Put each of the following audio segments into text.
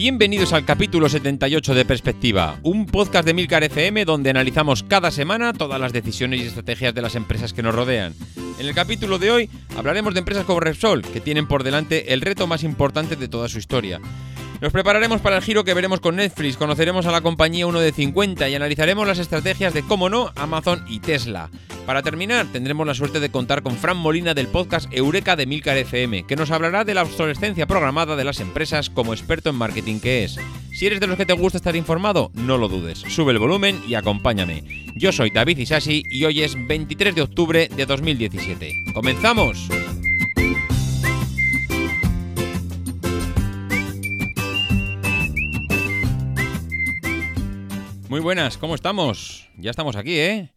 Bienvenidos al capítulo 78 de Perspectiva, un podcast de Milcar FM donde analizamos cada semana todas las decisiones y estrategias de las empresas que nos rodean. En el capítulo de hoy hablaremos de empresas como Repsol, que tienen por delante el reto más importante de toda su historia. Nos prepararemos para el giro que veremos con Netflix, conoceremos a la compañía 1 de 50 y analizaremos las estrategias de, cómo no, Amazon y Tesla. Para terminar, tendremos la suerte de contar con Fran Molina del podcast Eureka de Milcar FM, que nos hablará de la obsolescencia programada de las empresas como experto en marketing que es. Si eres de los que te gusta estar informado, no lo dudes, sube el volumen y acompáñame. Yo soy David Isasi y hoy es 23 de octubre de 2017. ¡Comenzamos! Muy buenas, ¿cómo estamos? Ya estamos aquí, ¿eh?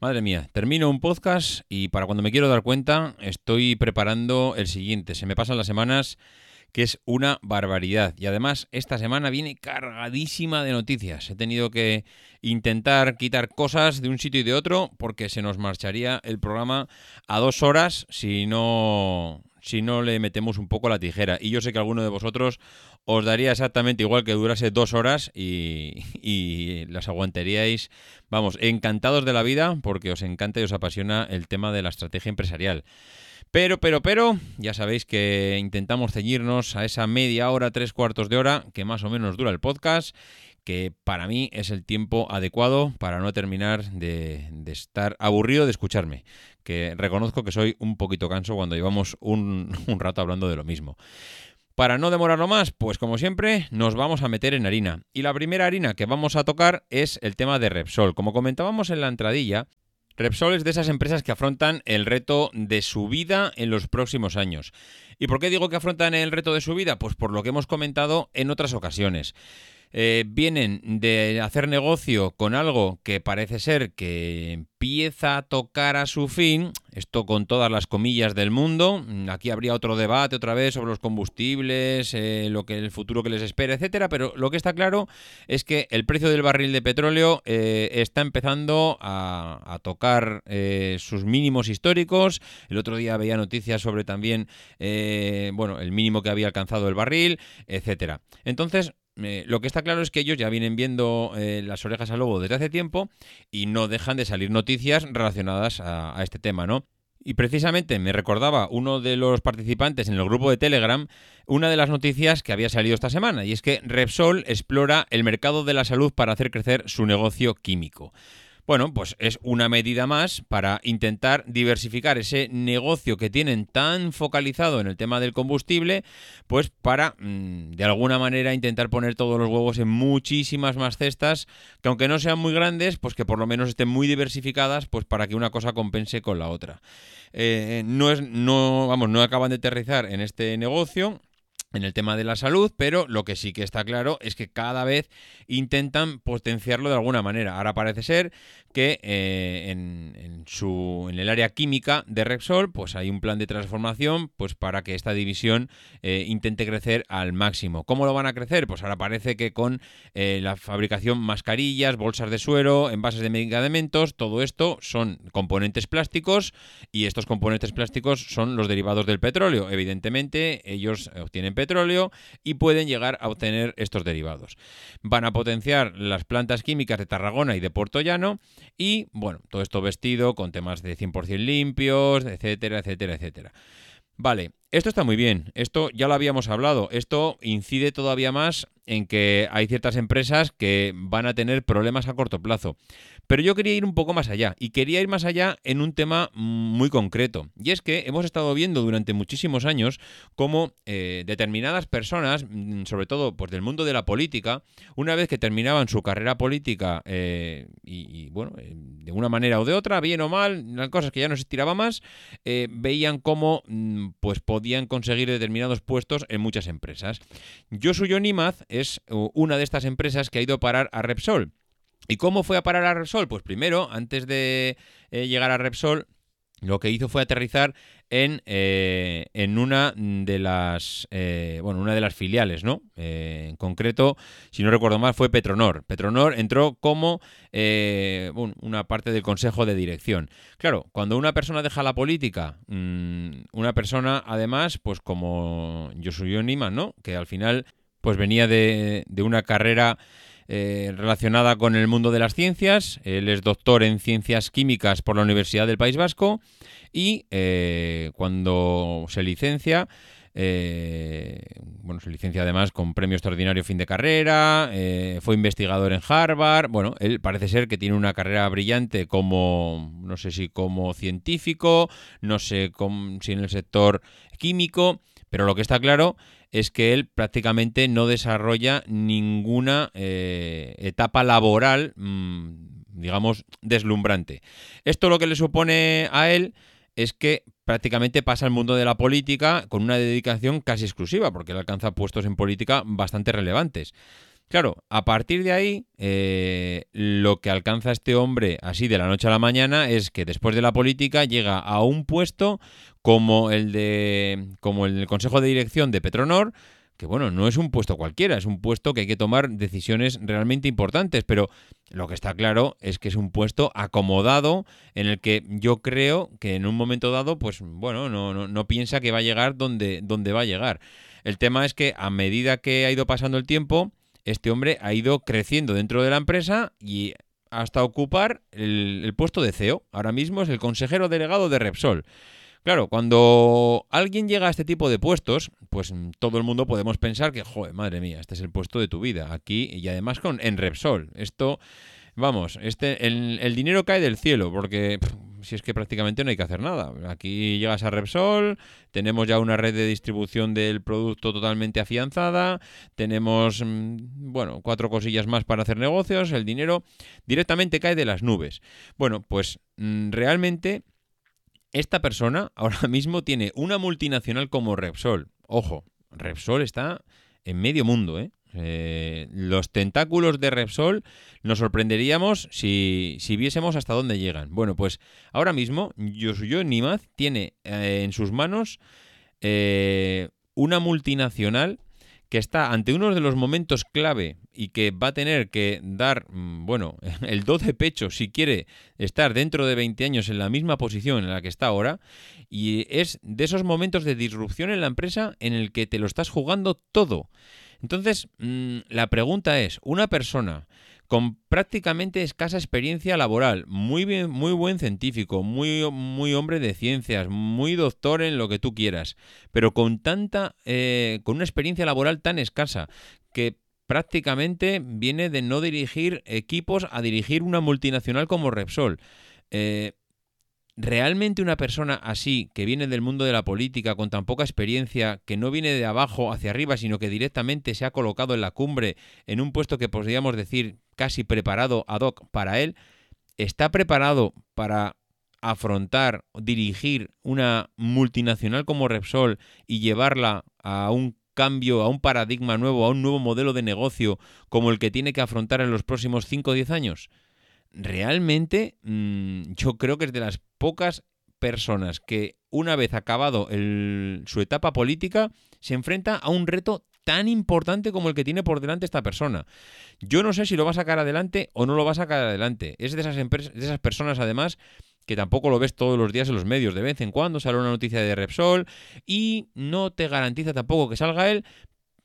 Madre mía, termino un podcast y para cuando me quiero dar cuenta estoy preparando el siguiente. Se me pasan las semanas que es una barbaridad. Y además esta semana viene cargadísima de noticias. He tenido que intentar quitar cosas de un sitio y de otro porque se nos marcharía el programa a dos horas si no, si no le metemos un poco la tijera. Y yo sé que alguno de vosotros os daría exactamente igual que durase dos horas y, las aguantaríais, vamos, encantados de la vida porque os encanta y os apasiona el tema de la estrategia empresarial. Pero, pero, pero, ya sabéis que intentamos ceñirnos a esa media hora, tres cuartos de hora que más o menos dura el podcast que para mí es el tiempo adecuado para no terminar de, estar aburrido de escucharme, que reconozco que soy un poquito canso cuando llevamos un, rato hablando de lo mismo. Para no demorarlo más, pues como siempre, nos vamos a meter en harina. Y la primera harina que vamos a tocar es el tema de Repsol. Como comentábamos en la entradilla, Repsol es de esas empresas que afrontan el reto de su vida en los próximos años. ¿Y por qué digo que afrontan el reto de su vida? Pues por lo que hemos comentado en otras ocasiones. Eh, vienen de hacer negocio con algo que parece ser que empieza a tocar a su fin, esto con todas las comillas del mundo, mm, aquí habría otro debate otra vez sobre los combustibles, eh, lo que el futuro que les espera, etcétera, pero lo que está claro es que el precio del barril de petróleo eh, está empezando a, a tocar sus mínimos históricos. El otro día veía noticias sobre también, bueno, el mínimo que había alcanzado el barril, etcétera. Entonces, lo que está claro es que ellos ya vienen viendo eh, las orejas al lobo desde hace tiempo y no dejan de salir noticias relacionadas a, a, este tema, ¿no? Y precisamente me recordaba uno de los participantes en el grupo de Telegram una de las noticias que había salido esta semana, y es que Repsol explora el mercado de la salud para hacer crecer su negocio químico. Bueno, pues es una medida más para intentar diversificar ese negocio que tienen tan focalizado en el tema del combustible, pues para mm, de alguna manera intentar poner todos los huevos en muchísimas más cestas, que aunque no sean muy grandes, pues que por lo menos estén muy diversificadas, pues para que una cosa compense con la otra. Eh, no es, no, vamos, no acaban de aterrizar en este negocio en el tema de la salud, pero lo que sí que está claro es que cada vez intentan potenciarlo de alguna manera. Ahora parece ser que eh, en, su, en el área química de Repsol pues hay un plan de transformación pues para que esta división eh, intente crecer al máximo. ¿Cómo lo van a crecer? Pues ahora parece que con eh, la fabricación mascarillas, bolsas de suero, envases de medicamentos, todo esto son componentes plásticos y estos componentes plásticos son los derivados del petróleo. Evidentemente ellos obtienen petróleo y pueden llegar a obtener estos derivados. Van a potenciar las plantas químicas de Tarragona y de Puerto Llano y, bueno, todo esto vestido con temas de 100% limpios, etcétera, etcétera, etcétera. Vale, esto está muy bien, esto ya lo habíamos hablado, esto incide todavía más en que hay ciertas empresas que van a tener problemas a corto plazo. Pero yo quería ir un poco más allá y quería ir más allá en un tema muy concreto. Y es que hemos estado viendo durante muchísimos años cómo eh, determinadas personas, mm, sobre todo pues, del mundo de la política, una vez que terminaban su carrera política eh, y, bueno, eh, de una manera o de otra, bien o mal, las cosas que ya no se estiraba más, veían cómo mm, pues podían conseguir determinados puestos en muchas empresas. Yo soy Nimaz es una de estas empresas que ha ido a parar a Repsol. ¿Y cómo fue a parar a Repsol? Pues primero, antes de eh, llegar a Repsol, lo que hizo fue aterrizar en, eh, en una de las eh, bueno una de las filiales no en concreto si no recuerdo mal fue Petronor Petronor entró como una parte del consejo de dirección claro cuando una persona deja la política mm, una persona además pues como yo soy Nima no que al final pues venía de, una carrera eh, relacionada con el mundo de las ciencias. Él es doctor en ciencias químicas por la Universidad del País Vasco y eh, cuando se licencia, eh, bueno, se licencia además con premio extraordinario fin de carrera, fue investigador en Harvard, bueno, él parece ser que tiene una carrera brillante como, no sé si como científico, no sé si en el sector químico, pero lo que está claro es que él prácticamente no desarrolla ninguna eh, etapa laboral, mm, digamos, deslumbrante. Esto lo que le supone a él es que prácticamente pasa al mundo de la política con una dedicación casi exclusiva, porque él alcanza puestos en política bastante relevantes. Claro, a partir de ahí, eh, lo que alcanza este hombre así de la noche a la mañana es que después de la política llega a un puesto como el de como el Consejo de Dirección de Petronor, que bueno, no es un puesto cualquiera, es un puesto que hay que tomar decisiones realmente importantes, pero lo que está claro es que es un puesto acomodado en el que yo creo que en un momento dado, pues bueno, no, no, no piensa que va a llegar donde, donde va a llegar. El tema es que a medida que ha ido pasando el tiempo, este hombre ha ido creciendo dentro de la empresa y hasta ocupar el, puesto de CEO. Ahora mismo es el consejero delegado de Repsol. Claro, cuando alguien llega a este tipo de puestos, pues todo el mundo podemos pensar que, joder, madre mía, este es el puesto de tu vida, aquí y además con en Repsol. Esto, vamos, este, el, dinero cae del cielo, porque si es que prácticamente no hay que hacer nada. Aquí llegas a Repsol, tenemos ya una red de distribución del producto totalmente afianzada, tenemos, mm, bueno, cuatro cosillas más para hacer negocios, el dinero directamente cae de las nubes. Bueno, pues mm, realmente esta persona ahora mismo tiene una multinacional como Repsol. Ojo, Repsol está en medio mundo, ¿eh? Eh, los tentáculos de Repsol nos sorprenderíamos si, viésemos hasta dónde llegan. Bueno, pues ahora mismo Yosuyo Nimaz tiene eh, en sus manos eh, una multinacional que está ante uno de los momentos clave y que va a tener que dar, mm, bueno, el do de pecho si quiere estar dentro de 20 años en la misma posición en la que está ahora, y es de esos momentos de disrupción en la empresa en el que te lo estás jugando todo. Entonces, mm, la pregunta es, una persona con prácticamente escasa experiencia laboral, muy, bien, muy buen científico, muy, muy hombre de ciencias, muy doctor en lo que tú quieras, pero con tanta, eh, con una experiencia laboral tan escasa que prácticamente viene de no dirigir equipos a dirigir una multinacional como Repsol. Eh, ¿Realmente una persona así, que viene del mundo de la política, con tan poca experiencia, que no viene de abajo hacia arriba, sino que directamente se ha colocado en la cumbre, en un puesto que podríamos decir casi preparado ad hoc para él, está preparado para afrontar, dirigir una multinacional como Repsol y llevarla a un cambio, a un paradigma nuevo, a un nuevo modelo de negocio como el que tiene que afrontar en los próximos 5 o 10 años? realmente mm, yo creo que es de las pocas personas que una vez acabado su etapa política se enfrenta a un reto tan importante como el que tiene por delante esta persona. Yo no sé si lo va a sacar adelante o no lo va a sacar adelante. Es de esas, de esas personas además que tampoco lo ves todos los días en los medios. De vez en cuando sale una noticia de Repsol y no te garantiza tampoco que salga él.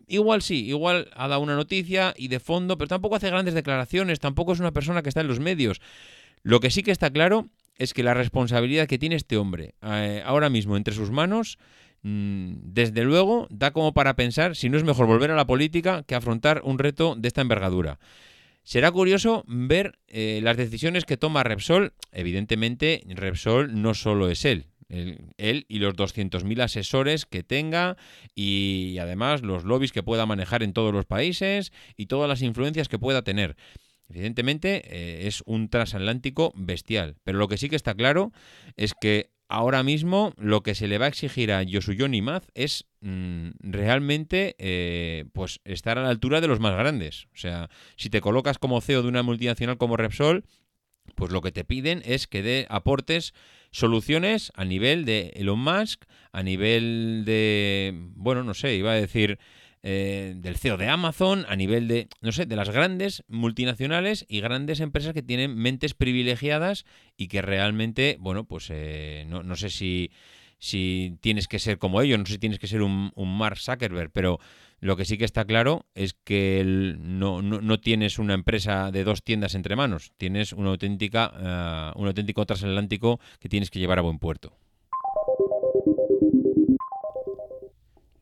Igual sí, igual ha dado una noticia y de fondo, pero tampoco hace grandes declaraciones, tampoco es una persona que está en los medios. Lo que sí que está claro es que la responsabilidad que tiene este hombre eh, ahora mismo entre sus manos, mm, desde luego, da como para pensar si no es mejor volver a la política que afrontar un reto de esta envergadura. Será curioso ver eh, las decisiones que toma Repsol. Evidentemente, Repsol no solo es él. Él, y los 200.000 asesores que tenga y además los lobbies que pueda manejar en todos los países y todas las influencias que pueda tener. Evidentemente eh, es un transatlántico bestial, pero lo que sí que está claro es que ahora mismo lo que se le va a exigir a Yosuyo Maz es mm, realmente eh, pues estar a la altura de los más grandes. O sea, si te colocas como CEO de una multinacional como Repsol, pues lo que te piden es que dé aportes, soluciones a nivel de Elon Musk, a nivel de, bueno, no sé, iba a decir eh, del CEO de Amazon, a nivel de, no sé, de las grandes multinacionales y grandes empresas que tienen mentes privilegiadas y que realmente, bueno, pues eh, no, no, sé si, si tienes que ser como ellos, no sé si tienes que ser un, Mark Zuckerberg, pero lo que sí que está claro es que no, no, tienes una empresa de dos tiendas entre manos, tienes una auténtica, uh, un auténtico transatlántico que tienes que llevar a buen puerto.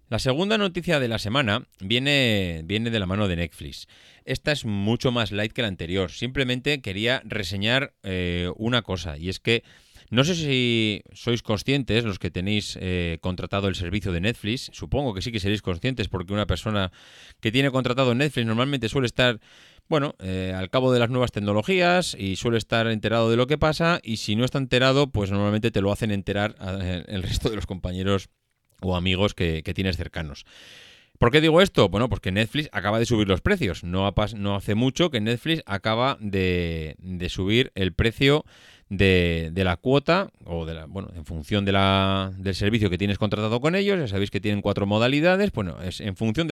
La segunda noticia de la semana viene, viene de la mano de Netflix. Esta es mucho más light que la anterior. Simplemente quería reseñar eh, una cosa, y es que no sé si sois conscientes, los que tenéis eh, contratado el servicio de Netflix, supongo que sí que seréis conscientes porque una persona que tiene contratado Netflix normalmente suele estar, bueno, eh, al cabo de las nuevas tecnologías y suele estar enterado de lo que pasa y si no está enterado, pues normalmente te lo hacen enterar el resto de los compañeros o amigos que, tienes cercanos. ¿Por qué digo esto? Bueno, porque Netflix acaba de subir los precios. No, hace mucho que Netflix acaba de, subir el precio de, la cuota, o de la, bueno, en función de la, del servicio que tienes contratado con ellos. Ya sabéis que tienen cuatro modalidades. Bueno, es en función de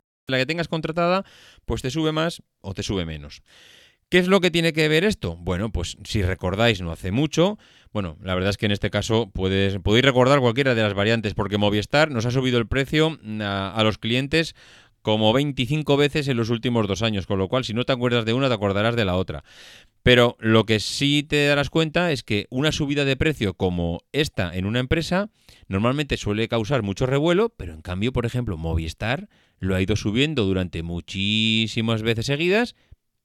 La que tengas contratada, pues te sube más o te sube menos. ¿Qué es lo que tiene que ver esto? Bueno, pues si recordáis, no hace mucho, bueno, la verdad es que en este caso puedes, podéis recordar cualquiera de las variantes, porque Movistar nos ha subido el precio a, a los clientes como 25 veces en los últimos dos años, con lo cual si no te acuerdas de una, te acordarás de la otra. Pero lo que sí te darás cuenta es que una subida de precio como esta en una empresa normalmente suele causar mucho revuelo, pero en cambio, por ejemplo, Movistar lo ha ido subiendo durante muchísimas veces seguidas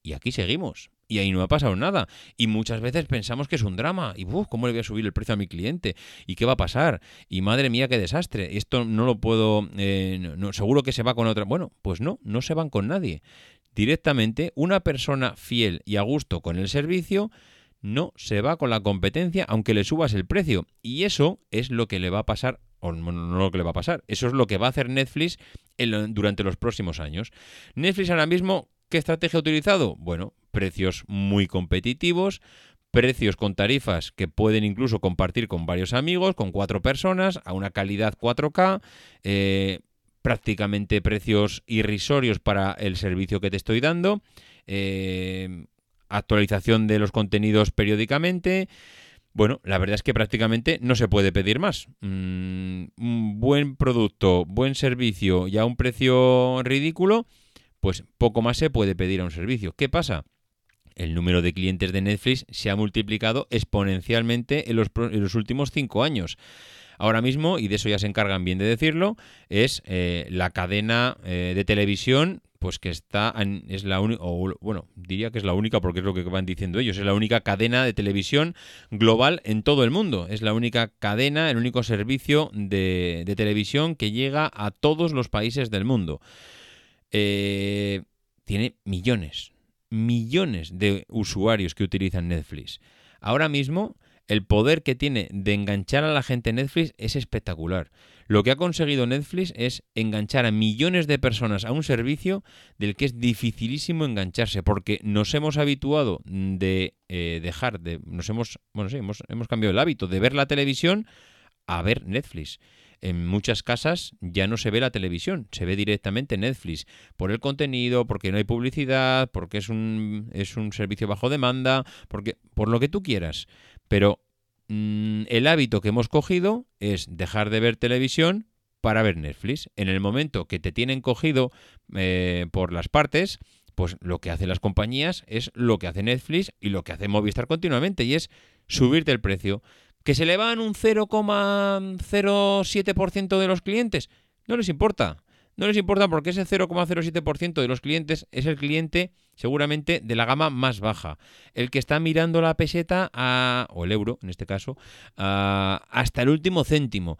y aquí seguimos. Y ahí no ha pasado nada. Y muchas veces pensamos que es un drama. Y, uff, ¿cómo le voy a subir el precio a mi cliente? ¿Y qué va a pasar? Y madre mía, qué desastre. Esto no lo puedo... Eh, no, seguro que se va con otra... Bueno, pues no, no se van con nadie. Directamente, una persona fiel y a gusto con el servicio no se va con la competencia aunque le subas el precio. Y eso es lo que le va a pasar o no lo que le va a pasar. Eso es lo que va a hacer Netflix durante los próximos años. Netflix ahora mismo, ¿qué estrategia ha utilizado? Bueno, precios muy competitivos, precios con tarifas que pueden incluso compartir con varios amigos, con cuatro personas, a una calidad 4K, eh, prácticamente precios irrisorios para el servicio que te estoy dando, eh, actualización de los contenidos periódicamente. Bueno, la verdad es que prácticamente no se puede pedir más. Mm, un buen producto, buen servicio y a un precio ridículo, pues poco más se puede pedir a un servicio. ¿Qué pasa? el número de clientes de Netflix se ha multiplicado exponencialmente en los, últimos cinco años. Ahora mismo, y de eso ya se encargan bien de decirlo, es eh, la cadena eh, de televisión pues que está es la única bueno diría que es la única porque es lo que van diciendo ellos es la única cadena de televisión global en todo el mundo. Es la única cadena el único servicio de, televisión que llega a todos los países del mundo. Eh, tiene millones millones de usuarios que utilizan Netflix. Ahora mismo el poder que tiene de enganchar a la gente en Netflix es espectacular. Lo que ha conseguido Netflix es enganchar a millones de personas a un servicio del que es dificilísimo engancharse, porque nos hemos habituado de eh, dejar de. Nos hemos. Bueno, sí, hemos, hemos cambiado el hábito de ver la televisión a ver Netflix. En muchas casas ya no se ve la televisión, se ve directamente Netflix por el contenido, porque no hay publicidad, porque es un, es un servicio bajo demanda, porque por lo que tú quieras. Pero mm, el hábito que hemos cogido es dejar de ver televisión para ver Netflix. En el momento que te tienen cogido eh, por las partes, pues lo que hacen las compañías es lo que hace Netflix y lo que hace Movistar continuamente, y es subirte el precio. ¿Que se le van un 0,07% de los clientes? No les importa. No les importa porque ese 0,07% de los clientes es el cliente seguramente de la gama más baja. El que está mirando la peseta, o el euro en este caso, hasta el último céntimo.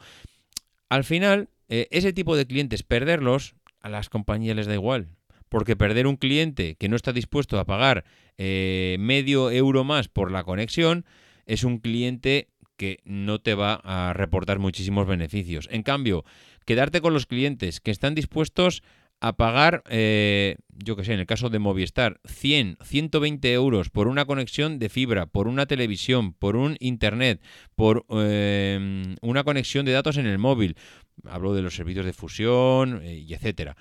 Al final, eh, ese tipo de clientes, perderlos, a las compañías les da igual. Porque perder un cliente que no está dispuesto a pagar eh, medio euro más por la conexión es un cliente que no te va a reportar muchísimos beneficios. En cambio, quedarte con los clientes que están dispuestos a pagar, eh, yo que sé, en el caso de Movistar, 100, 120 euros por una conexión de fibra, por una televisión, por un internet, por eh, una conexión de datos en el móvil. Hablo de los servicios de fusión eh, y etcétera.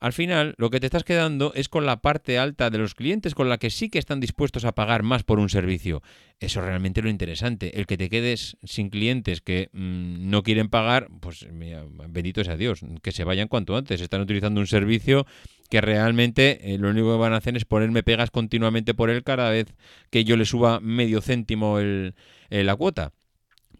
Al final, lo que te estás quedando es con la parte alta de los clientes, con la que sí que están dispuestos a pagar más por un servicio. Eso es realmente lo interesante. El que te quedes sin clientes que mm, no quieren pagar, pues bendito sea Dios, que se vayan cuanto antes. Están utilizando un servicio que realmente eh, lo único que van a hacer es ponerme pegas continuamente por él cada vez que yo le suba medio céntimo el, la cuota.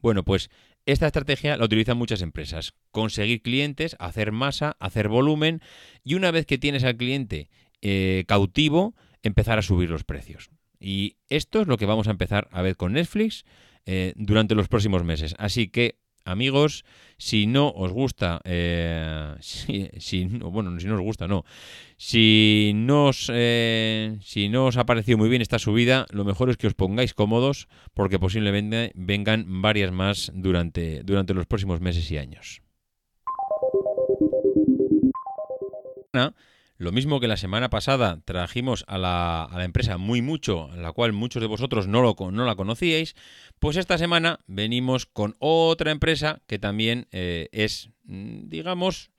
Bueno, pues esta estrategia la utilizan muchas empresas. Conseguir clientes, hacer masa, hacer volumen y una vez que tienes al cliente eh, cautivo, empezar a subir los precios. Y esto es lo que vamos a empezar a ver con Netflix eh, durante los próximos meses. Así que amigos, si no os gusta, eh, si, bueno, si no os gusta, no. Si no, os, eh, si no os ha parecido muy bien esta subida, lo mejor es que os pongáis cómodos porque posiblemente vengan varias más durante, durante los próximos meses y años. Lo mismo que la semana pasada trajimos a la, empresa Muy Mucho, la cual muchos de vosotros no, lo, no la conocíais, pues esta semana venimos con otra empresa que también eh, es, mm, digamos,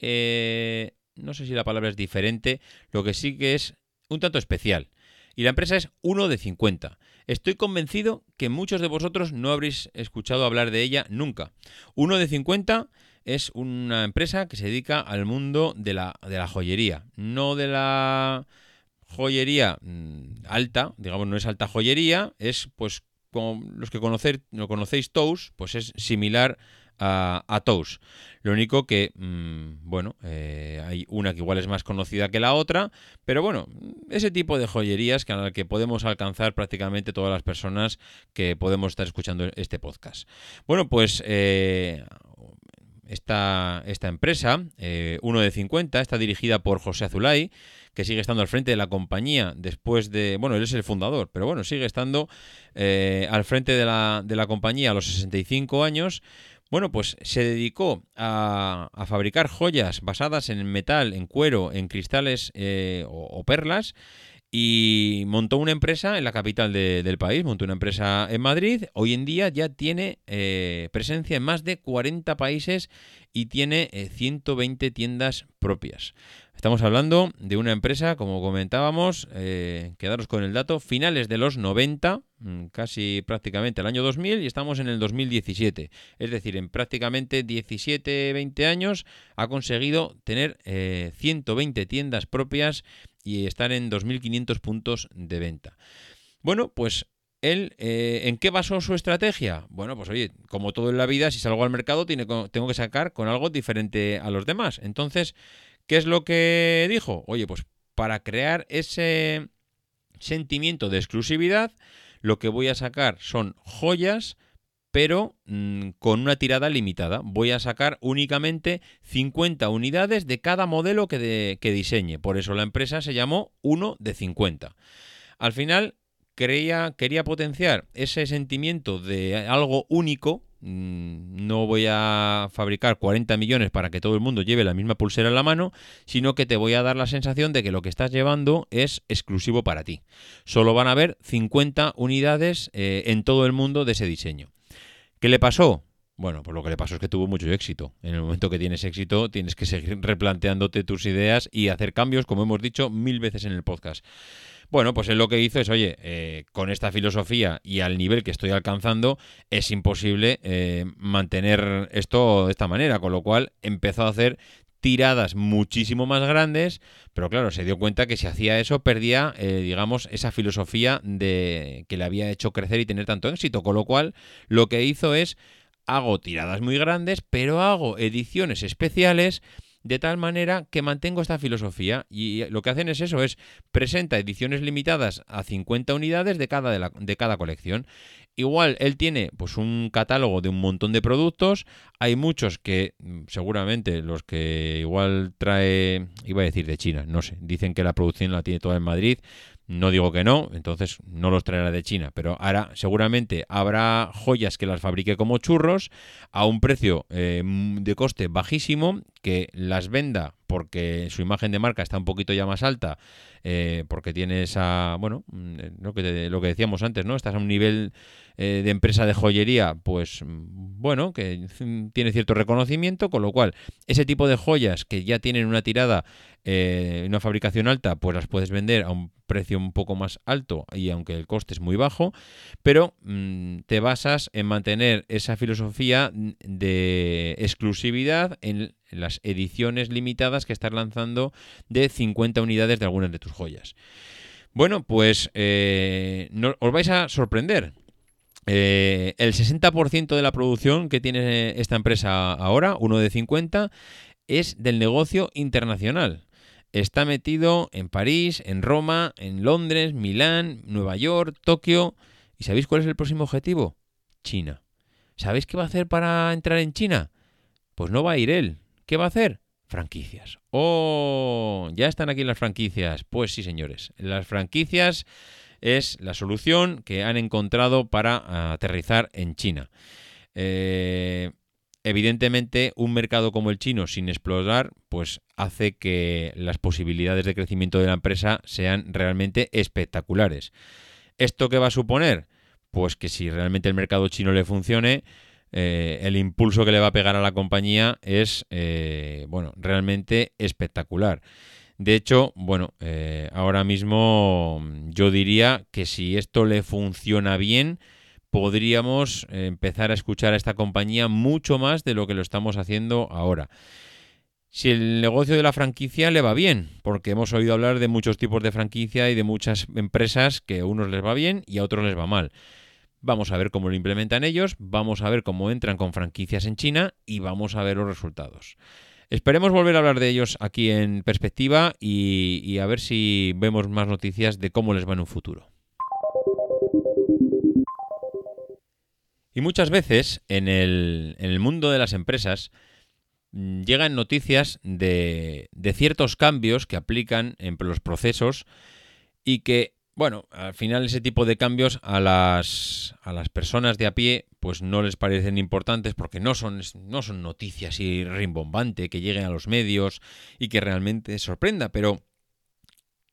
eh, no sé si la palabra es diferente, lo que sí que es un tanto especial. Y la empresa es 1 de 50. Estoy convencido que muchos de vosotros no habréis escuchado hablar de ella nunca. 1 de 50 es una empresa que se dedica al mundo de la, de la joyería, no de la joyería mm, alta, digamos, no es alta joyería, es pues como los que conocéis, Tous, pues es similar a, a Tous. Lo único que, mm, bueno, eh, hay una que igual es más conocida que la otra, pero bueno, ese tipo de joyerías que, a la que podemos alcanzar prácticamente todas las personas que podemos estar escuchando este podcast. Bueno, pues eh, esta, esta empresa, eh, uno de 50, está dirigida por José Azulay, que sigue estando al frente de la compañía después de... Bueno, él es el fundador, pero bueno, sigue estando eh, al frente de la, de la compañía a los 65 años. Bueno, pues se dedicó a, a, fabricar joyas basadas en metal, en cuero, en cristales eh, o, perlas y montó una empresa en la capital del país, montó una empresa en Madrid. Hoy en día ya tiene eh, presencia en más de 40 países y tiene 120 eh, tiendas propias. Estamos hablando de una empresa, como comentábamos, eh, quedaros con el dato, finales de los 90, mm, casi prácticamente el año 2000, y estamos en el 2017. Es decir, en prácticamente 17, 20 años ha conseguido tener 120 tiendas propias y estar en 2.500 puntos de venta. Bueno, pues él, eh, ¿en qué basó su estrategia? Bueno, pues oye, como todo en la vida, si salgo al mercado tengo que sacar con algo diferente a los demás. Entonces, ¿qué es lo que dijo? Oye, pues para crear ese sentimiento de exclusividad, lo que voy a sacar son joyas, pero mm, con una tirada limitada. Voy a sacar únicamente 50 unidades de cada modelo que, diseñe. Por eso la empresa se llamó 1 de 50. Al final, quería potenciar ese sentimiento de algo único. Mm, no voy a fabricar 40 millones para que todo el mundo lleve la misma pulsera en la mano, sino que te voy a dar la sensación de que lo que estás llevando es exclusivo para ti. Solo van a haber 50 unidades eh, en todo el mundo de ese diseño. ¿Qué le pasó? Bueno, pues lo que le pasó es que tuvo mucho éxito. En el momento que tienes éxito, tienes que seguir replanteándote tus ideas y hacer cambios, como hemos dicho mil veces en el podcast. Bueno, pues él lo que hizo es, oye, eh, con esta filosofía y al nivel que estoy alcanzando, es imposible eh, mantener esto de esta manera, con lo cual empezó a hacer tiradas muchísimo más grandes, pero claro, se dio cuenta que si hacía eso perdía, eh, digamos, esa filosofía de que le había hecho crecer y tener tanto éxito, con lo cual lo que hizo es hago tiradas muy grandes, pero hago ediciones especiales de tal manera que mantengo esta filosofía y lo que hacen es eso, es presenta ediciones limitadas a 50 unidades de cada, de, de cada colección. Igual él tiene pues un catálogo de un montón de productos, hay muchos que mm, seguramente los que igual trae, iba a decir de China, no sé, dicen que la producción la tiene toda en Madrid, no digo que no, entonces no los traerá de China, pero ahora seguramente habrá joyas que las fabrique como churros a un precio eh, de coste bajísimo, que las venda porque su imagen de marca está un poquito ya más alta, eh, porque tiene esa, bueno, mm, lo que, lo que decíamos antes, ¿no? Estás a un nivel eh, de empresa de joyería, pues mm, bueno, que tiene cierto reconocimiento, con lo cual ese tipo de joyas que ya tienen una tirada, una fabricación alta, pues las puedes vender a un precio un poco más alto y aunque el coste es muy bajo, pero mm, te basas en mantener esa filosofía de exclusividad en las ediciones limitadas que estás lanzando de 50 unidades de algunas de tus joyas. Bueno, pues eh, os vais a sorprender. Eh, el 60% de la producción que tiene esta empresa ahora, uno de 50, es del negocio internacional. Está metido en París, en Roma, en Londres, Milán, Nueva York, Tokio. ¿Y sabéis cuál es el próximo objetivo? China. ¿Sabéis qué va a hacer para entrar en China? Pues no va a ir él. ¿Qué va a hacer? Franquicias. Oh, ya están aquí las franquicias. Pues sí, señores. Las franquicias es la solución que han encontrado para aterrizar en China. Eh, Evidentemente, un mercado como el chino sin explorar, pues hace que las posibilidades de crecimiento de la empresa sean realmente espectaculares. ¿Esto qué va a suponer? Pues que si realmente el mercado chino le funcione, eh, el impulso que le va a pegar a la compañía es, eh, bueno, realmente espectacular. De hecho, bueno, eh, ahora mismo yo diría que si esto le funciona bien, podríamos empezar a escuchar a esta compañía mucho más de lo que lo estamos haciendo ahora. Si el negocio de la franquicia le va bien, porque hemos oído hablar de muchos tipos de franquicia y de muchas empresas que a unos les va bien y a otros les va mal. Vamos a ver cómo lo implementan ellos, vamos a ver cómo entran con franquicias en China y vamos a ver los resultados. Esperemos volver a hablar de ellos aquí en perspectiva y, a ver si vemos más noticias de cómo les va en un futuro. Y muchas veces en el, mundo de las empresas mm, llegan noticias de, ciertos cambios que aplican en los procesos y que, bueno, al final ese tipo de cambios a las, a las personas de a pie pues no les parecen importantes porque no son, no son noticias y rimbombante que lleguen a los medios y que realmente sorprenda, pero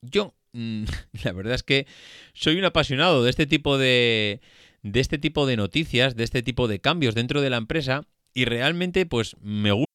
yo mm, la verdad es que soy un apasionado de este tipo de, de este tipo de noticias, de este tipo de cambios dentro de la empresa y realmente pues me gusta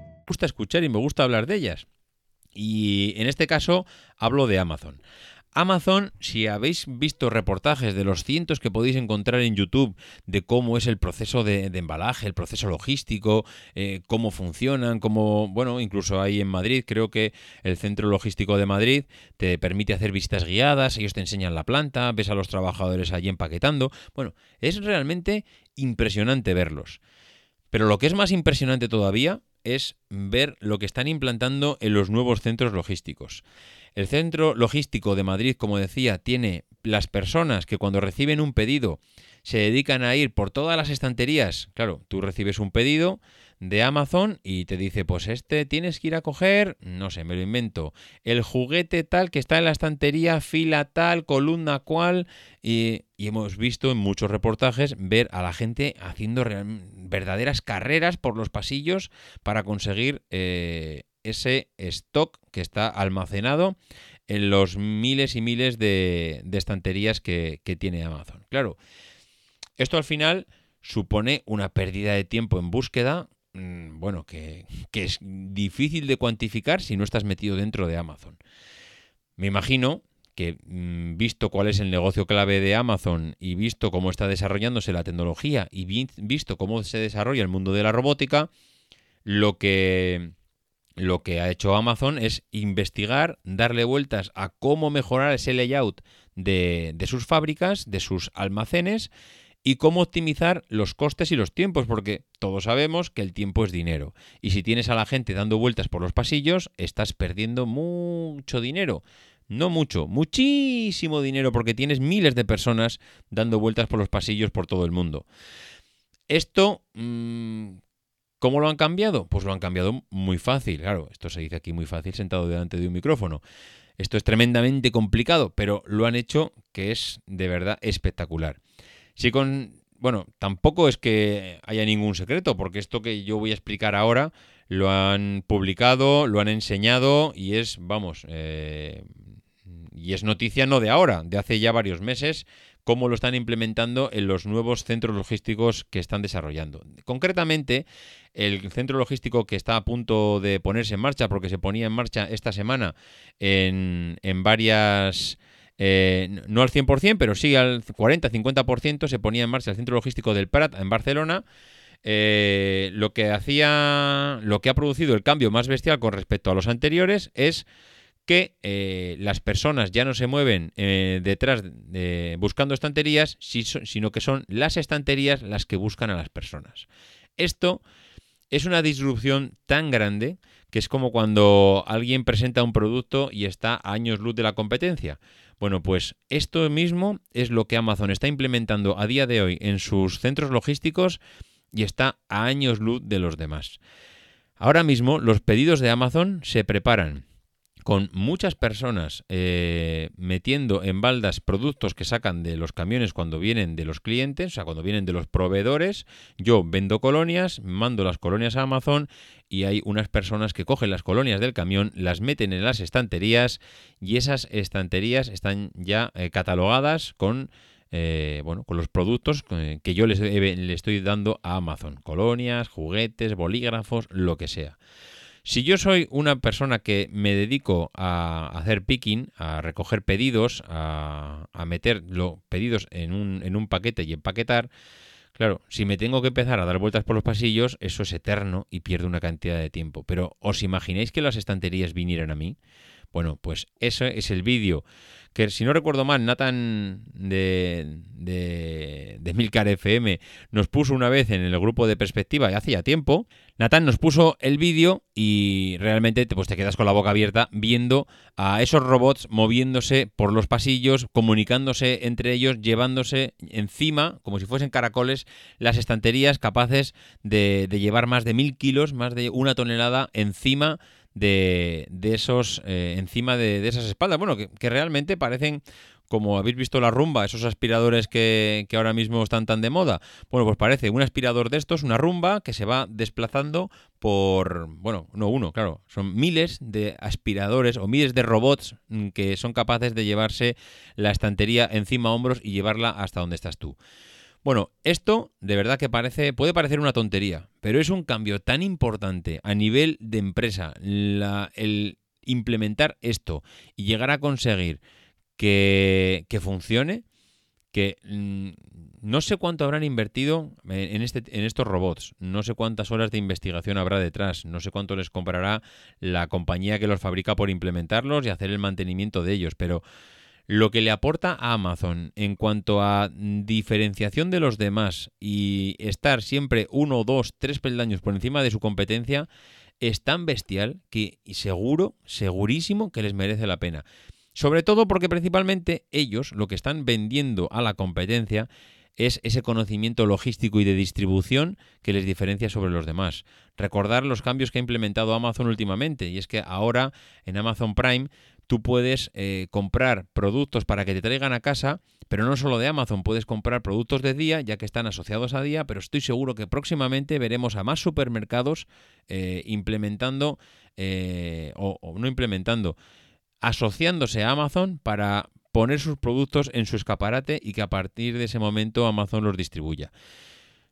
Gusta escuchar y me gusta hablar de ellas. Y en este caso hablo de Amazon. Amazon, si habéis visto reportajes de los cientos que podéis encontrar en YouTube de cómo es el proceso de, de embalaje, el proceso logístico, eh, cómo funcionan, cómo, bueno, incluso ahí en Madrid, creo que el Centro Logístico de Madrid te permite hacer visitas guiadas, ellos te enseñan la planta, ves a los trabajadores allí empaquetando. Bueno, es realmente impresionante verlos. Pero lo que es más impresionante todavía es ver lo que están implantando en los nuevos centros logísticos. El centro logístico de Madrid, como decía, tiene las personas que cuando reciben un pedido se dedican a ir por todas las estanterías. Claro, tú recibes un pedido de Amazon y te dice, pues este tienes que ir a coger, no sé, me lo invento, el juguete tal que está en la estantería, fila tal, columna cual, y, y hemos visto en muchos reportajes ver a la gente haciendo verdaderas carreras por los pasillos para conseguir eh, ese stock que está almacenado en los miles y miles de, de estanterías que, que tiene Amazon. Claro, esto al final supone una pérdida de tiempo en búsqueda, mm, bueno, que, que es difícil de cuantificar si no estás metido dentro de Amazon. Me imagino que mm, visto cuál es el negocio clave de Amazon y visto cómo está desarrollándose la tecnología y vi- visto cómo se desarrolla el mundo de la robótica, lo que lo que ha hecho Amazon es investigar, darle vueltas a cómo mejorar ese layout de, de sus fábricas, de sus almacenes y cómo optimizar los costes y los tiempos, porque todos sabemos que el tiempo es dinero. Y si tienes a la gente dando vueltas por los pasillos, estás perdiendo mucho dinero. No mucho, muchísimo dinero, porque tienes miles de personas dando vueltas por los pasillos por todo el mundo. Esto, mm, ¿cómo lo han cambiado? Pues lo han cambiado muy fácil. Claro, esto se dice aquí muy fácil sentado delante de un micrófono. Esto es tremendamente complicado, pero lo han hecho que es de verdad espectacular. Si con. Bueno, tampoco es que haya ningún secreto, porque esto que yo voy a explicar ahora lo han publicado, lo han enseñado y es, vamos, eh, y es noticia no de ahora, de hace ya varios meses, cómo lo están implementando en los nuevos centros logísticos que están desarrollando. Concretamente, el centro logístico que está a punto de ponerse en marcha, porque se ponía en marcha esta semana en, en varias... Eh, no al 100%, pero sí al 40-50% se ponía en marcha el centro logístico del Prat en Barcelona. Eh, lo que hacía, lo que ha producido el cambio más bestial con respecto a los anteriores es que eh, las personas ya no se mueven detrás de, buscando estanterías, sino que son las estanterías las que buscan a las personas. Esto es una disrupción tan grande que es como cuando alguien presenta un producto y está a años luz de la competencia. Bueno, pues esto mismo es lo que Amazon está implementando a día de hoy en sus centros logísticos y está a años luz de los demás. Ahora mismo los pedidos de Amazon se preparan con muchas personas eh, metiendo en baldas productos que sacan de los camiones cuando vienen de los clientes, o sea, cuando vienen de los proveedores. Yo vendo colonias, mando las colonias a Amazon y hay unas personas que cogen las colonias del camión, las meten en las estanterías y esas estanterías están ya eh, catalogadas con... Eh, bueno, con los productos que yo les, le estoy dando a Amazon. Colonias, juguetes, bolígrafos, lo que sea. Si yo soy una persona que me dedico a hacer picking, a recoger pedidos, a, meter los pedidos en un, en un paquete y empaquetar, Claro, si me tengo que empezar a dar vueltas por los pasillos, eso es eterno y pierdo una cantidad de tiempo. Pero ¿os imagináis que las estanterías vinieran a mí? Bueno, pues ese es el vídeo que si no recuerdo mal, Nathan de, de, de Milcar FM nos puso una vez en el grupo de perspectiva y hacía tiempo. Nathan nos puso el vídeo y realmente pues, te quedas con la boca abierta viendo a esos robots moviéndose por los pasillos, comunicándose entre ellos, llevándose encima, como si fuesen caracoles, las estanterías capaces de, de llevar más de mil kilos, más de una tonelada encima de, de esos, eh, encima de, esas espaldas. Bueno, que, realmente parecen como habéis visto la rumba, esos aspiradores que, que, ahora mismo están tan de moda. Bueno, pues parece un aspirador de estos, una rumba que se va desplazando por, bueno, no uno, claro, son miles de aspiradores o miles de robots mm, que son capaces de llevarse la estantería encima a hombros y llevarla hasta donde estás tú. Bueno, esto de verdad que parece, puede parecer una tontería, pero es un cambio tan importante a nivel de empresa, el implementar esto y llegar a conseguir que, funcione, que mm, no sé cuánto habrán invertido en, este, en estos robots, no sé cuántas horas de investigación habrá detrás, no sé cuánto les comprará la compañía que los fabrica por implementarlos y hacer el mantenimiento de ellos, pero lo que le aporta a Amazon en cuanto a diferenciación de los demás y estar siempre uno, dos, tres peldaños por encima de su competencia es tan bestial que seguro, segurísimo que les merece la pena. Sobre todo porque principalmente ellos lo que están vendiendo a la competencia es ese conocimiento logístico y de distribución que les diferencia sobre los demás. Recordar los cambios que ha implementado Amazon últimamente, y es que ahora en Amazon Prime tú puedes eh, comprar productos para que te traigan a casa, pero no solo de Amazon, puedes comprar productos de día, ya que están asociados a día, pero estoy seguro que próximamente veremos a más supermercados eh, implementando, eh, o, o no implementando, asociándose a Amazon para poner sus productos en su escaparate y que a partir de ese momento Amazon los distribuya.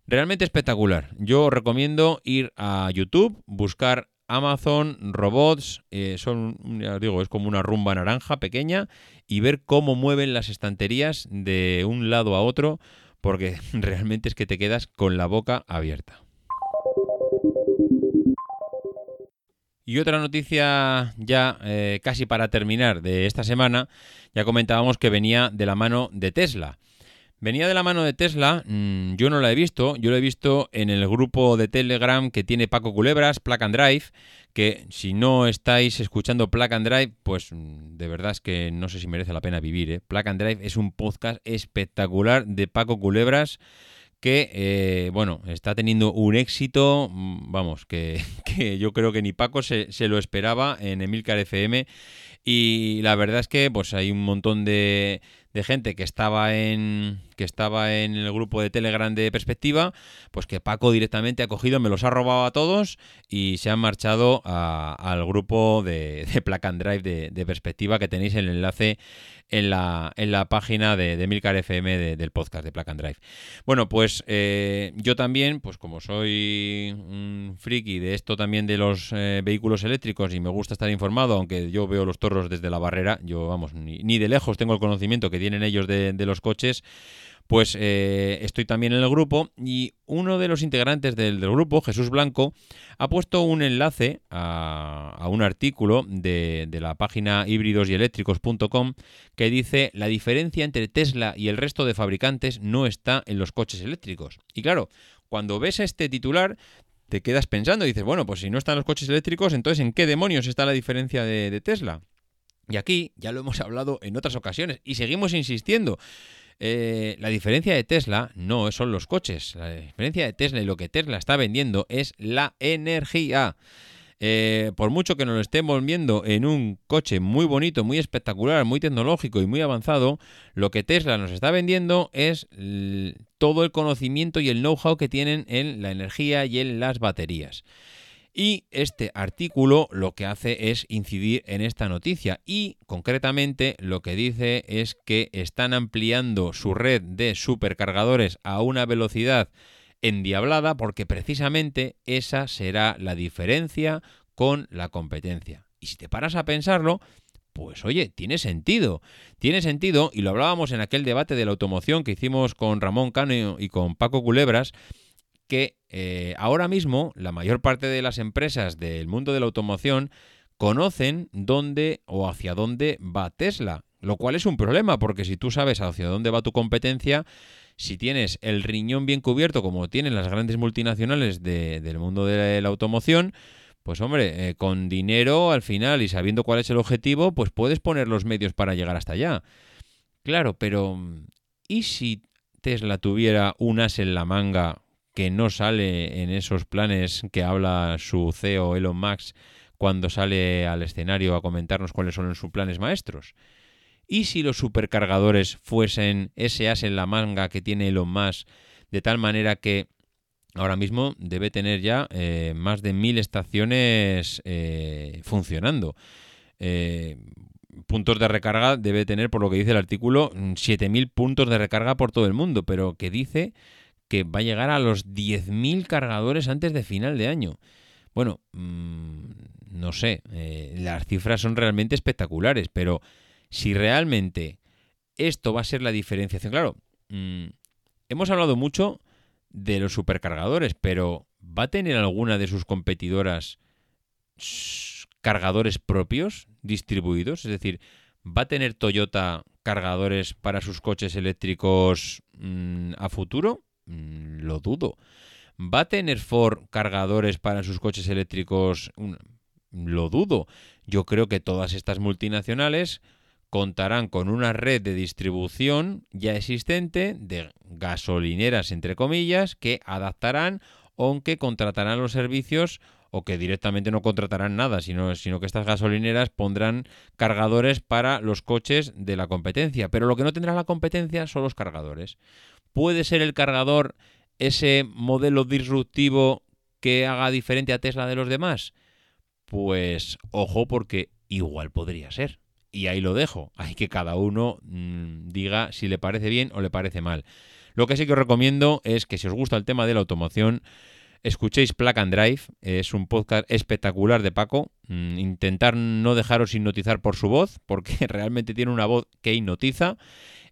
Realmente espectacular. Yo recomiendo ir a YouTube, buscar Amazon Robots, eh, son, digo, es como una rumba naranja pequeña y ver cómo mueven las estanterías de un lado a otro, porque realmente es que te quedas con la boca abierta. Y otra noticia ya eh, casi para terminar de esta semana, ya comentábamos que venía de la mano de Tesla. Venía de la mano de Tesla, mm, yo no la he visto, yo la he visto en el grupo de Telegram que tiene Paco Culebras, Plug and Drive, que si no estáis escuchando Plug and Drive, pues mm, de verdad es que no sé si merece la pena vivir. ¿eh? Plug and Drive es un podcast espectacular de Paco Culebras que, eh, bueno, está teniendo un éxito, mm, vamos, que, yo creo que ni Paco se, se lo esperaba en Emilcar FM. Y la verdad es que pues hay un montón de, de gente que estaba en que estaba en el grupo de Telegram de Perspectiva, pues que Paco directamente ha cogido, me los ha robado a todos y se han marchado al grupo de, de Placa and Drive de, Perspectiva, que tenéis el enlace en la, en la página de, de Milcar FM del podcast de Placa and Drive. Bueno, pues eh, yo también, pues como soy un friki de esto también de los eh, vehículos eléctricos y me gusta estar informado, aunque yo veo los torros desde la barrera, yo vamos, ni, ni de lejos tengo el conocimiento que tienen ellos de, los coches, pues eh, estoy también en el grupo y uno de los integrantes del, grupo, Jesús Blanco, ha puesto un enlace a, un artículo de, la página híbridoseléctricos.com que dice la diferencia entre Tesla y el resto de fabricantes no está en los coches eléctricos. Y claro, cuando ves este titular te quedas pensando y dices, bueno, pues si no están los coches eléctricos, entonces ¿en qué demonios está la diferencia de Tesla? Y aquí ya lo hemos hablado en otras ocasiones y seguimos insistiendo. Eh, la diferencia de Tesla no son los coches. La diferencia de Tesla y lo que Tesla está vendiendo es la energía. eh, por mucho que nos lo estemos viendo en un coche muy bonito, muy espectacular, muy tecnológico y muy avanzado, lo que Tesla nos está vendiendo es todo el conocimiento y el know-how que tienen en la energía y en las baterías. Y este artículo lo que hace es incidir en esta noticia y concretamente lo que dice es que están ampliando su red de supercargadores a una velocidad endiablada porque precisamente esa será la diferencia con la competencia. Y si te paras a pensarlo, pues oye, tiene sentido. Tiene sentido, y lo hablábamos en aquel debate de la automoción que hicimos con Ramón Cano y con Paco Culebras, que eh, ahora mismo la mayor parte de las empresas del mundo de la automoción conocen dónde o hacia dónde va Tesla, lo cual es un problema, porque si tú sabes hacia dónde va tu competencia, si tienes el riñón bien cubierto, como tienen las grandes multinacionales del mundo de la automoción, pues hombre, eh, con dinero al final y sabiendo cuál es el objetivo, pues puedes poner los medios para llegar hasta allá. Claro, pero ¿y si Tesla tuviera un as en la manga que no sale en esos planes que habla su CEO Elon Musk cuando sale al escenario a comentarnos cuáles son sus planes maestros. ¿Y si los supercargadores fuesen ese as en la manga que tiene Elon Musk de tal manera que ahora mismo debe tener ya eh, más de mil estaciones eh, funcionando? Eh, puntos de recarga debe tener, por lo que dice el artículo, 7.000 puntos de recarga por todo el mundo, pero que dice que va a llegar a los 10.000 cargadores antes de final de año. Bueno, mm, no sé, eh, las cifras son realmente espectaculares, pero si realmente esto va a ser la diferenciación, claro, mm, hemos hablado mucho de los supercargadores, pero ¿va a tener alguna de sus competidoras cargadores propios distribuidos? Es decir, ¿va a tener Toyota cargadores para sus coches eléctricos mm, a futuro? Mm, lo dudo. ¿Va a tener Ford cargadores para sus coches eléctricos? Lo dudo. Yo creo que todas estas multinacionales contarán con una red de distribución ya existente de gasolineras, entre comillas, que adaptarán o que contratarán los servicios o que directamente no contratarán nada, sino, sino que estas gasolineras pondrán cargadores para los coches de la competencia. Pero lo que no tendrá la competencia son los cargadores. ¿Puede ser el cargador ese modelo disruptivo que haga diferente a Tesla de los demás? Pues ojo porque igual podría ser. Y ahí lo dejo. Hay que cada uno mm, diga si le parece bien o le parece mal. Lo que sí que os recomiendo es que si os gusta el tema de la automoción, escuchéis Plug and Drive. Es un podcast espectacular de Paco. Mm, intentar no dejaros hipnotizar por su voz, porque realmente tiene una voz que hipnotiza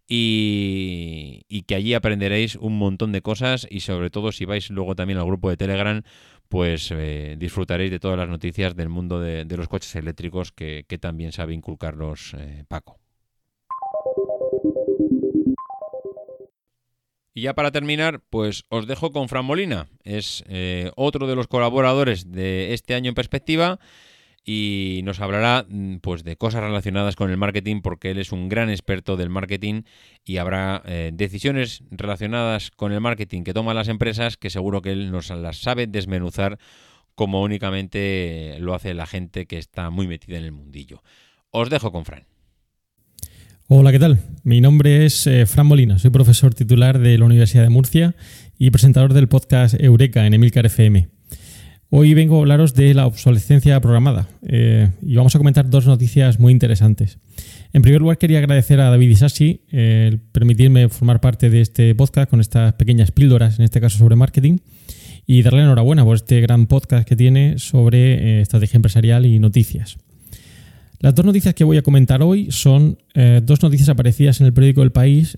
y, que allí aprenderéis un montón de cosas y sobre todo si vais luego también al grupo de Telegram, pues eh, disfrutaréis de todas las noticias del mundo de, los coches eléctricos que, también sabe inculcarlos eh, Paco. Y ya para terminar, pues os dejo con Fran Molina. Es eh, otro de los colaboradores de este año en perspectiva y nos hablará mm, pues de cosas relacionadas con el marketing porque él es un gran experto del marketing y habrá eh, decisiones relacionadas con el marketing que toman las empresas que seguro que él nos las sabe desmenuzar como únicamente lo hace la gente que está muy metida en el mundillo. Os dejo con Fran. Hola, ¿qué tal? Mi nombre es eh, Fran Molina, soy profesor titular de la Universidad de Murcia y presentador del podcast Eureka en Emilcar FM. Hoy vengo a hablaros de la obsolescencia programada eh, y vamos a comentar dos noticias muy interesantes. En primer lugar, quería agradecer a David Isasi eh, el permitirme formar parte de este podcast con estas pequeñas píldoras, en este caso sobre marketing, y darle enhorabuena por este gran podcast que tiene sobre eh, estrategia empresarial y noticias. Las dos noticias que voy a comentar hoy son dos noticias aparecidas en el periódico El País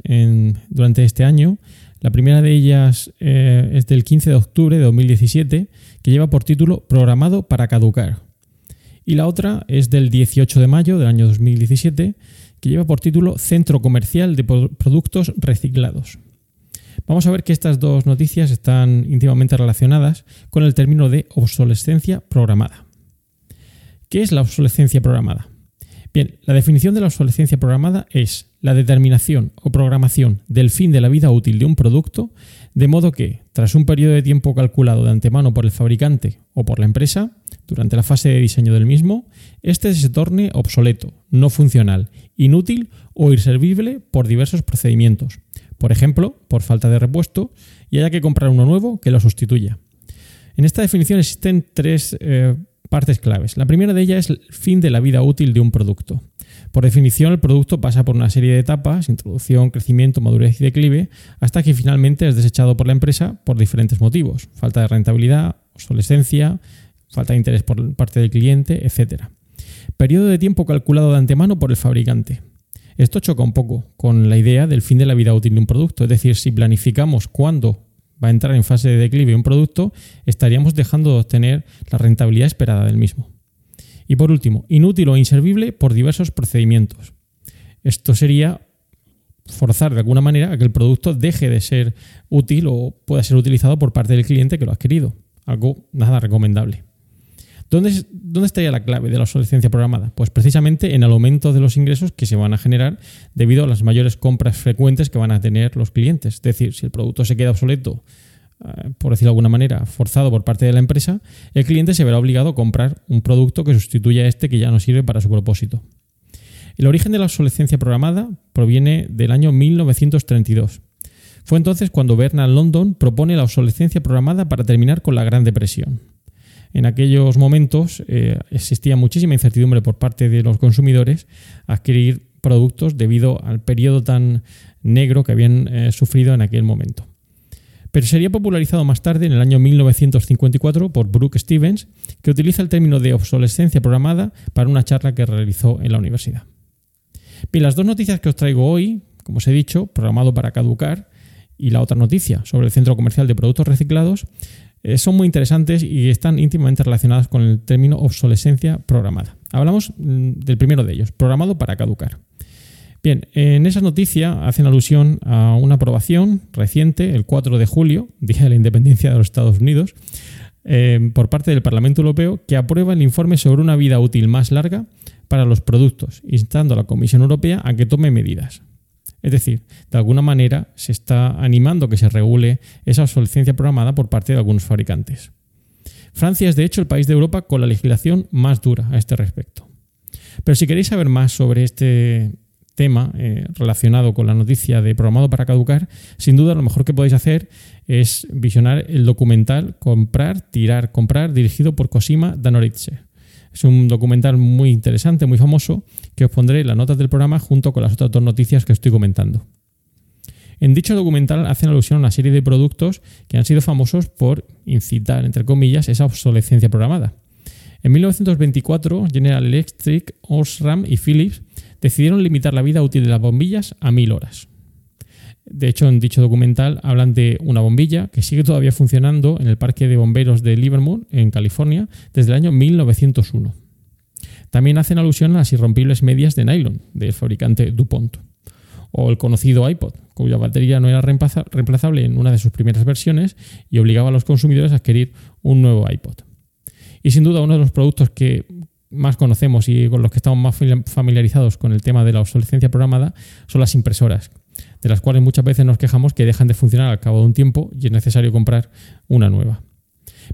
durante este año. La primera de ellas es del 15 de octubre de 2017 que lleva por título Programado para caducar. Y la otra es del 18 de mayo del año 2017, que lleva por título Centro Comercial de Productos Reciclados. Vamos a ver que estas dos noticias están íntimamente relacionadas con el término de obsolescencia programada. ¿Qué es la obsolescencia programada? Bien, la definición de la obsolescencia programada es la determinación o programación del fin de la vida útil de un producto, de modo que, tras un periodo de tiempo calculado de antemano por el fabricante o por la empresa, durante la fase de diseño del mismo, éste se torne obsoleto, no funcional, inútil o inservible por diversos procedimientos, por ejemplo, por falta de repuesto, y haya que comprar uno nuevo que lo sustituya. En esta definición existen tres eh, partes claves. La primera de ellas es el fin de la vida útil de un producto. Por definición, el producto pasa por una serie de etapas, introducción, crecimiento, madurez y declive, hasta que finalmente es desechado por la empresa por diferentes motivos. Falta de rentabilidad, obsolescencia, falta de interés por parte del cliente, etc. Periodo de tiempo calculado de antemano por el fabricante. Esto choca un poco con la idea del fin de la vida útil de un producto, es decir, si planificamos cuándo va a entrar en fase de declive un producto, estaríamos dejando de obtener la rentabilidad esperada del mismo. Y por último, inútil o inservible por diversos procedimientos. Esto sería forzar de alguna manera a que el producto deje de ser útil o pueda ser utilizado por parte del cliente que lo ha adquirido. Algo nada recomendable. ¿Dónde, ¿Dónde, estaría la clave de la obsolescencia programada? Pues precisamente en el aumento de los ingresos que se van a generar debido a las mayores compras frecuentes que van a tener los clientes. Es decir, si el producto se queda obsoleto por decirlo de alguna manera, forzado por parte de la empresa, el cliente se verá obligado a comprar un producto que sustituya a este que ya no sirve para su propósito. El origen de la obsolescencia programada proviene del año 1932. Fue entonces cuando Bernard London propone la obsolescencia programada para terminar con la Gran Depresión. En aquellos momentos eh, existía muchísima incertidumbre por parte de los consumidores a adquirir productos debido al periodo tan negro que habían eh, sufrido en aquel momento pero sería popularizado más tarde, en el año 1954, por Brooke Stevens, que utiliza el término de obsolescencia programada para una charla que realizó en la universidad. Bien, las dos noticias que os traigo hoy, como os he dicho, programado para caducar, y la otra noticia sobre el Centro Comercial de Productos Reciclados, eh, son muy interesantes y están íntimamente relacionadas con el término obsolescencia programada. Hablamos mm, del primero de ellos, programado para caducar. Bien, en esa noticia hacen alusión a una aprobación reciente, el 4 de julio, Día de la Independencia de los Estados Unidos, eh, por parte del Parlamento Europeo, que aprueba el informe sobre una vida útil más larga para los productos, instando a la Comisión Europea a que tome medidas. Es decir, de alguna manera se está animando que se regule esa obsolescencia programada por parte de algunos fabricantes. Francia es de hecho el país de Europa con la legislación más dura a este respecto. Pero si queréis saber más sobre este tema eh, relacionado con la noticia de programado para caducar, sin duda lo mejor que podéis hacer es visionar el documental Comprar, Tirar, Comprar, dirigido por Cosima Danoritze. Es un documental muy interesante, muy famoso, que os pondré en las notas del programa junto con las otras dos noticias que estoy comentando. En dicho documental hacen alusión a una serie de productos que han sido famosos por incitar, entre comillas, esa obsolescencia programada. En 1924, General Electric, Osram y Philips decidieron limitar la vida útil de las bombillas a mil horas. De hecho, en dicho documental hablan de una bombilla que sigue todavía funcionando en el Parque de Bomberos de Livermore, en California, desde el año 1901. También hacen alusión a las irrompibles medias de nylon del fabricante DuPont, o el conocido iPod, cuya batería no era reemplazable en una de sus primeras versiones y obligaba a los consumidores a adquirir un nuevo iPod. Y sin duda uno de los productos que más conocemos y con los que estamos más familiarizados con el tema de la obsolescencia programada son las impresoras, de las cuales muchas veces nos quejamos que dejan de funcionar al cabo de un tiempo y es necesario comprar una nueva.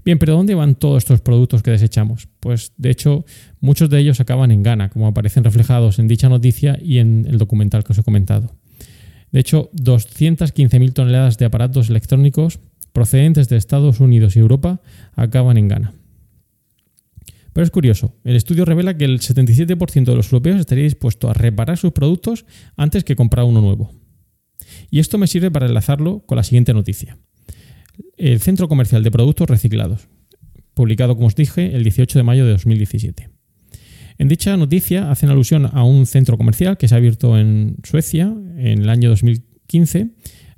Bien, pero ¿dónde van todos estos productos que desechamos? Pues de hecho, muchos de ellos acaban en Ghana, como aparecen reflejados en dicha noticia y en el documental que os he comentado. De hecho, 215.000 toneladas de aparatos electrónicos procedentes de Estados Unidos y Europa acaban en Ghana. Pero es curioso, el estudio revela que el 77% de los europeos estaría dispuesto a reparar sus productos antes que comprar uno nuevo. Y esto me sirve para enlazarlo con la siguiente noticia. El Centro Comercial de Productos Reciclados, publicado, como os dije, el 18 de mayo de 2017. En dicha noticia hacen alusión a un centro comercial que se ha abierto en Suecia en el año 2015,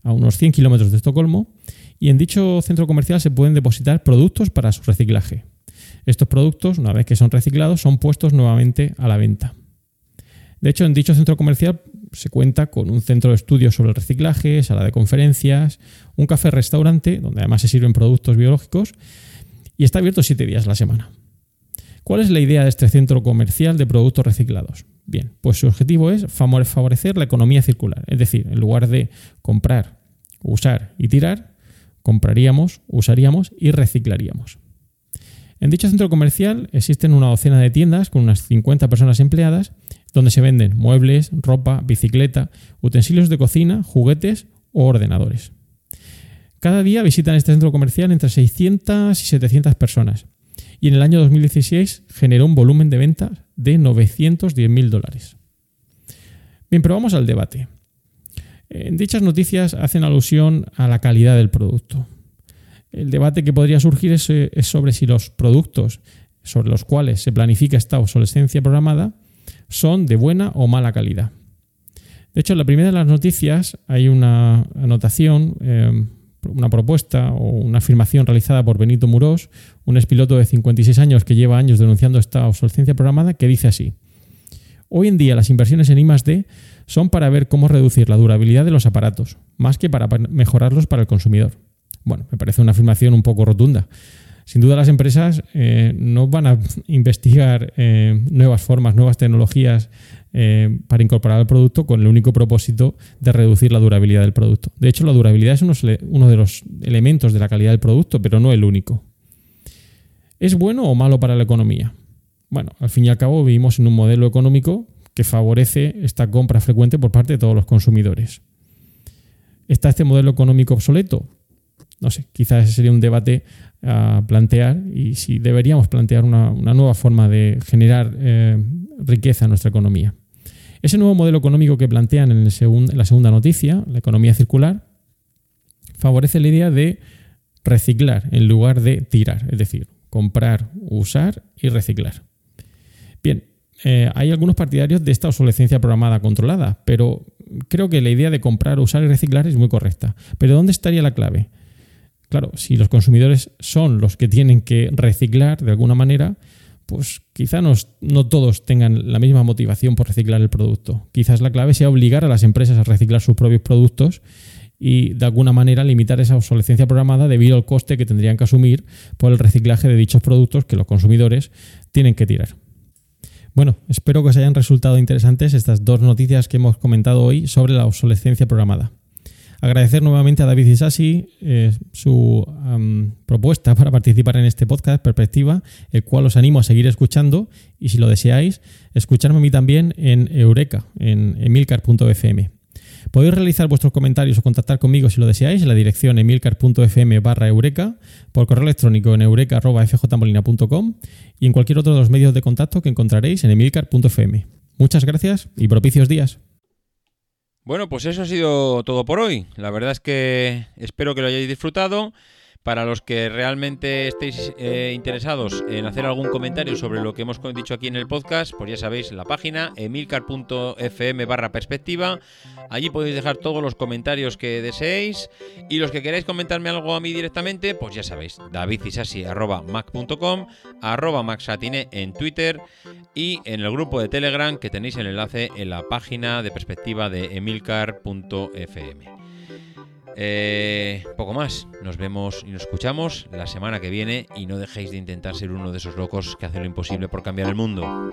a unos 100 kilómetros de Estocolmo, y en dicho centro comercial se pueden depositar productos para su reciclaje, estos productos, una vez que son reciclados, son puestos nuevamente a la venta. De hecho, en dicho centro comercial se cuenta con un centro de estudios sobre el reciclaje, sala de conferencias, un café-restaurante, donde además se sirven productos biológicos, y está abierto siete días a la semana. ¿Cuál es la idea de este centro comercial de productos reciclados? Bien, pues su objetivo es favorecer la economía circular. Es decir, en lugar de comprar, usar y tirar, compraríamos, usaríamos y reciclaríamos. En dicho centro comercial existen una docena de tiendas con unas 50 personas empleadas donde se venden muebles, ropa, bicicleta, utensilios de cocina, juguetes o ordenadores. Cada día visitan este centro comercial entre 600 y 700 personas y en el año 2016 generó un volumen de ventas de 910.000 dólares. Bien, pero vamos al debate. En dichas noticias hacen alusión a la calidad del producto. El debate que podría surgir es, sobre si los productos sobre los cuales se planifica esta obsolescencia programada son de buena o mala calidad. De hecho, en la primera de las noticias hay una anotación, eh, una propuesta o una afirmación realizada por Benito Murós, un expiloto de 56 años que lleva años denunciando esta obsolescencia programada, que dice así. Hoy en día las inversiones en I+D son para ver cómo reducir la durabilidad de los aparatos, más que para mejorarlos para el consumidor. Bueno, me parece una afirmación un poco rotunda. Sin duda las empresas eh, no van a investigar eh, nuevas formas, nuevas tecnologías eh, para incorporar al producto con el único propósito de reducir la durabilidad del producto. De hecho, la durabilidad es uno de los elementos de la calidad del producto, pero no el único. ¿Es bueno o malo para la economía? Bueno, al fin y al cabo vivimos en un modelo económico que favorece esta compra frecuente por parte de todos los consumidores. ¿Está este modelo económico obsoleto? No sé, quizás ese sería un debate a plantear y si deberíamos plantear una, nueva forma de generar eh, riqueza en nuestra economía. Ese nuevo modelo económico que plantean en, en la segunda noticia, la economía circular, favorece la idea de reciclar en lugar de tirar, es decir, comprar, usar y reciclar. Bien, eh, hay algunos partidarios de esta obsolescencia programada controlada, pero creo que la idea de comprar, usar y reciclar es muy correcta. Pero ¿dónde estaría la clave? Claro, si los consumidores son los que tienen que reciclar de alguna manera, pues quizá no, no, todos tengan la misma motivación por reciclar el producto. Quizás la clave sea obligar a las empresas a reciclar sus propios productos y de alguna manera limitar esa obsolescencia programada debido al coste que tendrían que asumir por el reciclaje de dichos productos que los consumidores tienen que tirar. Bueno, espero que os hayan resultado interesantes estas dos noticias que hemos comentado hoy sobre la obsolescencia programada. Agradecer nuevamente a David Isasi eh, su propuesta para participar en este podcast Perspectiva, el cual os animo a seguir escuchando y si lo deseáis, escucharme a mí también en Eureka, en emilcar.fm. Podéis realizar vuestros comentarios o contactar conmigo si lo deseáis en la dirección emilcar.fm barra eureka, por correo electrónico en eureka.fjmolina.com y en cualquier otro de los medios de contacto que encontraréis en emilcar.fm. Muchas gracias y propicios días. Bueno, pues eso ha sido todo por hoy. La verdad es que espero que lo hayáis disfrutado. Para los que realmente estéis eh, interesados en hacer algún comentario sobre lo que hemos dicho aquí en el podcast, pues ya sabéis la página emilcar.fm barra perspectiva. Allí podéis dejar todos los comentarios que deseéis. Y los que queráis comentarme algo a mí directamente, pues ya sabéis, davidisasi.mac.com, arroba maxatine en Twitter y en el grupo de Telegram que tenéis el enlace en la página de perspectiva de emilcar.fm. Eh, poco más. Nos vemos y nos escuchamos la semana que viene y no dejéis de intentar ser uno de esos locos que hacen lo imposible por cambiar el mundo.